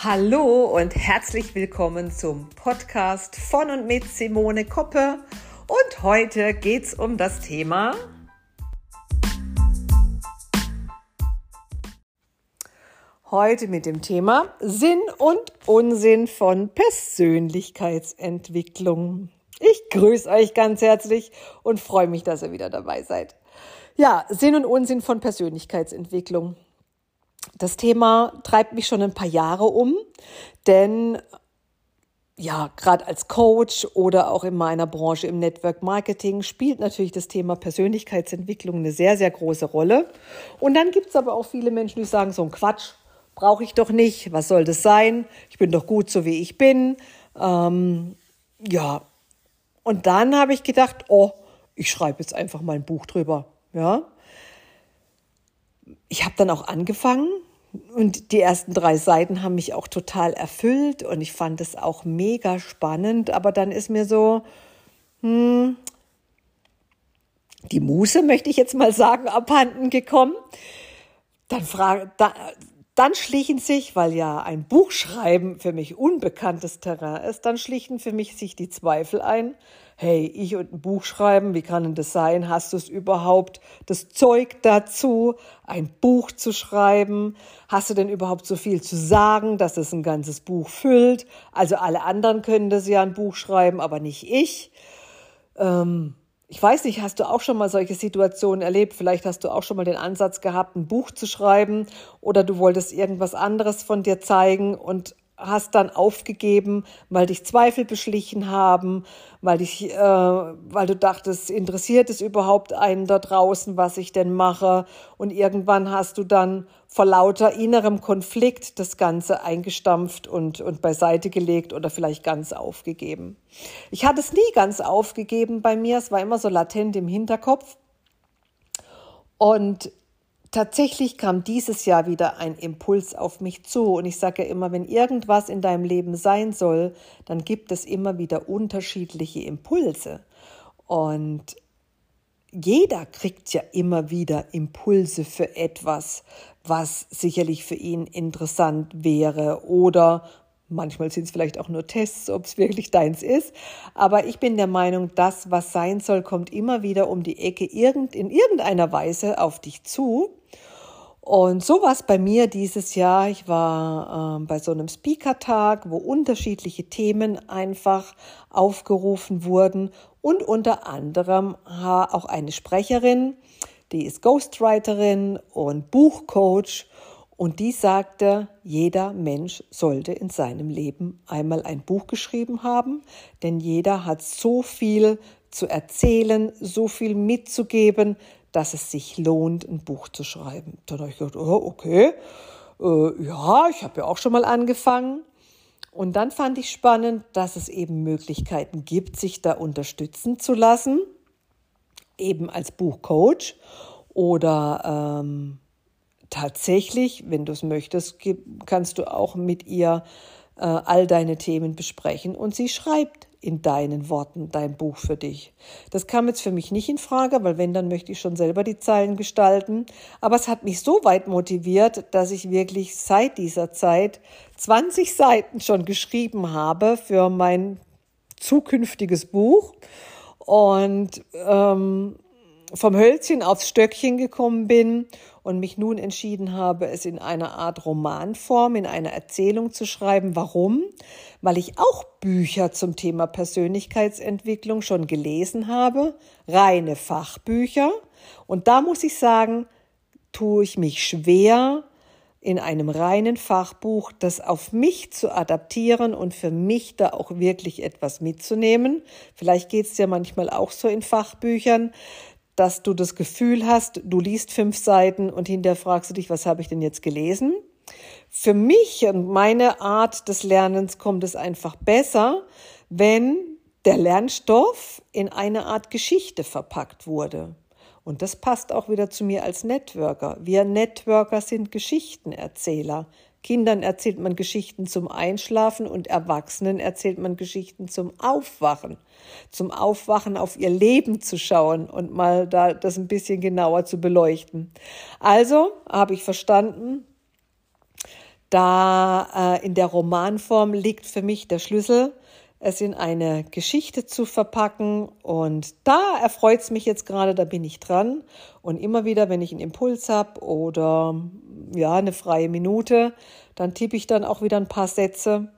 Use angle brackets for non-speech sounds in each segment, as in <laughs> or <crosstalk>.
Hallo und herzlich willkommen zum Podcast von und mit Simone Koppe. Und heute geht es um das Thema Heute mit dem Thema Sinn und Unsinn von Persönlichkeitsentwicklung. Ich grüße euch ganz herzlich und freue mich, dass ihr wieder dabei seid. Ja, Sinn und Unsinn von Persönlichkeitsentwicklung. Das Thema treibt mich schon ein paar Jahre um, denn ja, gerade als Coach oder auch in meiner Branche im Network Marketing spielt natürlich das Thema Persönlichkeitsentwicklung eine sehr, sehr große Rolle. Und dann gibt es aber auch viele Menschen, die sagen, so ein Quatsch brauche ich doch nicht, was soll das sein? Ich bin doch gut so, wie ich bin. Ähm, ja, und dann habe ich gedacht, oh, ich schreibe jetzt einfach mal ein Buch drüber. Ja, ich habe dann auch angefangen und die ersten drei Seiten haben mich auch total erfüllt und ich fand es auch mega spannend. Aber dann ist mir so, hm, die Muße, möchte ich jetzt mal sagen, abhanden gekommen. Dann, frage, da, dann schlichen sich, weil ja ein Buchschreiben für mich unbekanntes Terrain ist, dann schlichen für mich sich die Zweifel ein, hey, ich und ein Buch schreiben, wie kann denn das sein? Hast du es überhaupt das Zeug dazu, ein Buch zu schreiben? Hast du denn überhaupt so viel zu sagen, dass es ein ganzes Buch füllt? Also alle anderen können das ja ein Buch schreiben, aber nicht ich. Ähm, ich weiß nicht, hast du auch schon mal solche Situationen erlebt? Vielleicht hast du auch schon mal den Ansatz gehabt, ein Buch zu schreiben oder du wolltest irgendwas anderes von dir zeigen und hast dann aufgegeben, weil dich Zweifel beschlichen haben, weil dich, äh, weil du dachtest, interessiert es überhaupt einen da draußen, was ich denn mache? Und irgendwann hast du dann vor lauter innerem Konflikt das Ganze eingestampft und, und beiseite gelegt oder vielleicht ganz aufgegeben. Ich hatte es nie ganz aufgegeben bei mir, es war immer so latent im Hinterkopf. Und tatsächlich kam dieses Jahr wieder ein Impuls auf mich zu. Und ich sage ja immer, wenn irgendwas in deinem Leben sein soll, dann gibt es immer wieder unterschiedliche Impulse. Und jeder kriegt ja immer wieder Impulse für etwas, was sicherlich für ihn interessant wäre oder Manchmal sind es vielleicht auch nur Tests, ob es wirklich deins ist. Aber ich bin der Meinung, das, was sein soll, kommt immer wieder um die Ecke irgend, in irgendeiner Weise auf dich zu. Und so war es bei mir dieses Jahr. Ich war äh, bei so einem Speaker-Tag, wo unterschiedliche Themen einfach aufgerufen wurden und unter anderem auch eine Sprecherin, die ist Ghostwriterin und Buchcoach und die sagte, jeder Mensch sollte in seinem Leben einmal ein Buch geschrieben haben, denn jeder hat so viel zu erzählen, so viel mitzugeben, dass es sich lohnt, ein Buch zu schreiben. Dann habe ich gedacht, oh, okay, äh, ja, ich habe ja auch schon mal angefangen. Und dann fand ich spannend, dass es eben Möglichkeiten gibt, sich da unterstützen zu lassen, eben als Buchcoach oder ähm, tatsächlich, wenn du es möchtest, kannst du auch mit ihr äh, all deine Themen besprechen und sie schreibt in deinen Worten dein Buch für dich. Das kam jetzt für mich nicht in Frage, weil wenn, dann möchte ich schon selber die Zeilen gestalten. Aber es hat mich so weit motiviert, dass ich wirklich seit dieser Zeit 20 Seiten schon geschrieben habe für mein zukünftiges Buch. Und ähm, vom Hölzchen aufs Stöckchen gekommen bin und mich nun entschieden habe, es in einer Art Romanform, in einer Erzählung zu schreiben. Warum? Weil ich auch Bücher zum Thema Persönlichkeitsentwicklung schon gelesen habe, reine Fachbücher. Und da muss ich sagen, tue ich mich schwer, in einem reinen Fachbuch das auf mich zu adaptieren und für mich da auch wirklich etwas mitzunehmen. Vielleicht geht es dir manchmal auch so in Fachbüchern, dass du das Gefühl hast, du liest fünf Seiten und hinterher fragst du dich, was habe ich denn jetzt gelesen? Für mich und meine Art des Lernens kommt es einfach besser, wenn der Lernstoff in eine Art Geschichte verpackt wurde. Und das passt auch wieder zu mir als Networker. Wir Networker sind Geschichtenerzähler. Kindern erzählt man Geschichten zum Einschlafen und Erwachsenen erzählt man Geschichten zum Aufwachen. Zum Aufwachen auf ihr Leben zu schauen und mal da das ein bisschen genauer zu beleuchten. Also habe ich verstanden, Da äh, in der Romanform liegt für mich der Schlüssel, es in eine Geschichte zu verpacken. Und da erfreut es mich jetzt gerade, da bin ich dran. Und immer wieder, wenn ich einen Impuls habe oder ja, eine freie Minute, dann tippe ich dann auch wieder ein paar Sätze.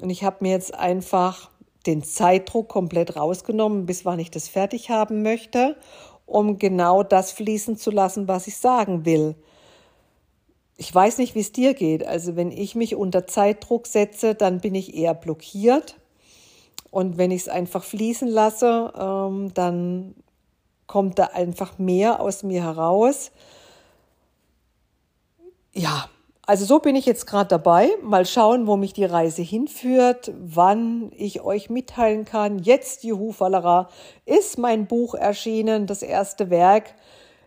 Und ich habe mir jetzt einfach den Zeitdruck komplett rausgenommen, bis wann ich das fertig haben möchte, um genau das fließen zu lassen, was ich sagen will. Ich weiß nicht, wie es dir geht. Also wenn ich mich unter Zeitdruck setze, dann bin ich eher blockiert. Und wenn ich es einfach fließen lasse, ähm, dann kommt da einfach mehr aus mir heraus. Ja, also so bin ich jetzt gerade dabei. Mal schauen, wo mich die Reise hinführt, wann ich euch mitteilen kann. Jetzt, Juhu Fallera, ist mein Buch erschienen, das erste Werk.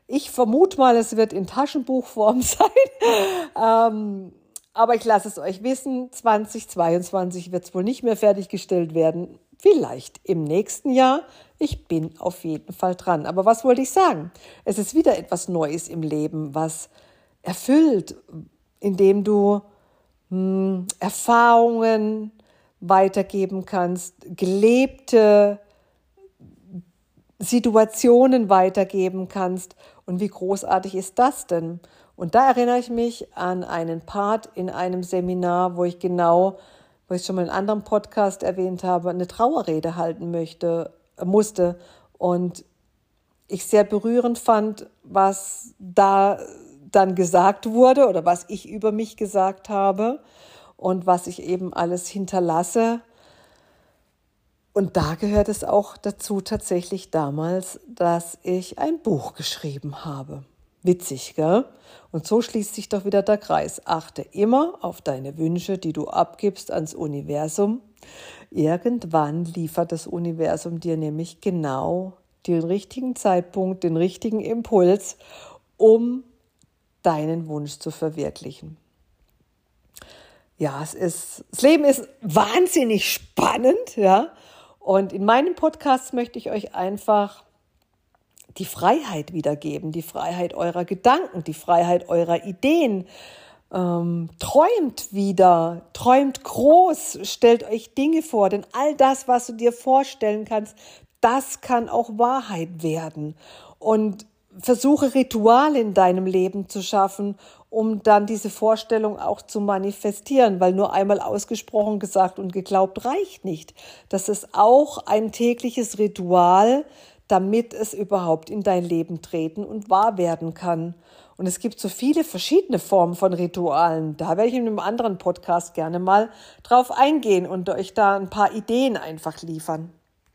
Ich vermute mal, es wird in Taschenbuchform <laughs> sein. ähm, aber ich lasse es euch wissen, 2022 wird es wohl nicht mehr fertiggestellt werden. Vielleicht im nächsten Jahr. Ich bin auf jeden Fall dran. Aber was wollte ich sagen? Es ist wieder etwas Neues im Leben, was erfüllt, indem du hm, Erfahrungen weitergeben kannst, gelebte Situationen weitergeben kannst. Und wie großartig ist das denn? Und da erinnere ich mich an einen Part in einem Seminar, wo ich genau, wo ich schon mal in einem anderen Podcast erwähnt habe, eine Trauerrede halten möchte, musste. Und ich sehr berührend fand, was da dann gesagt wurde oder was ich über mich gesagt habe und was ich eben alles hinterlasse. Und da gehört es auch dazu tatsächlich damals, dass ich ein Buch geschrieben habe. Witzig, gell? Und so schließt sich doch wieder der Kreis. Achte immer auf deine Wünsche, die du abgibst ans Universum. Irgendwann liefert das Universum dir nämlich genau den richtigen Zeitpunkt, den richtigen Impuls, um deinen Wunsch zu verwirklichen. Ja, es ist, das Leben ist wahnsinnig spannend, ja. Und in meinem Podcast möchte ich euch einfach die Freiheit wiedergeben, die Freiheit eurer Gedanken, die Freiheit eurer Ideen. Ähm, träumt wieder, träumt groß, stellt euch Dinge vor, denn all das, was du dir vorstellen kannst, das kann auch Wahrheit werden. Und versuche Rituale in deinem Leben zu schaffen, um dann diese Vorstellung auch zu manifestieren, weil nur einmal ausgesprochen, gesagt und geglaubt reicht nicht. Das ist auch ein tägliches Ritual, damit es überhaupt in dein Leben treten und wahr werden kann. Und es gibt so viele verschiedene Formen von Ritualen. Da werde ich in einem anderen Podcast gerne mal drauf eingehen und euch da ein paar Ideen einfach liefern.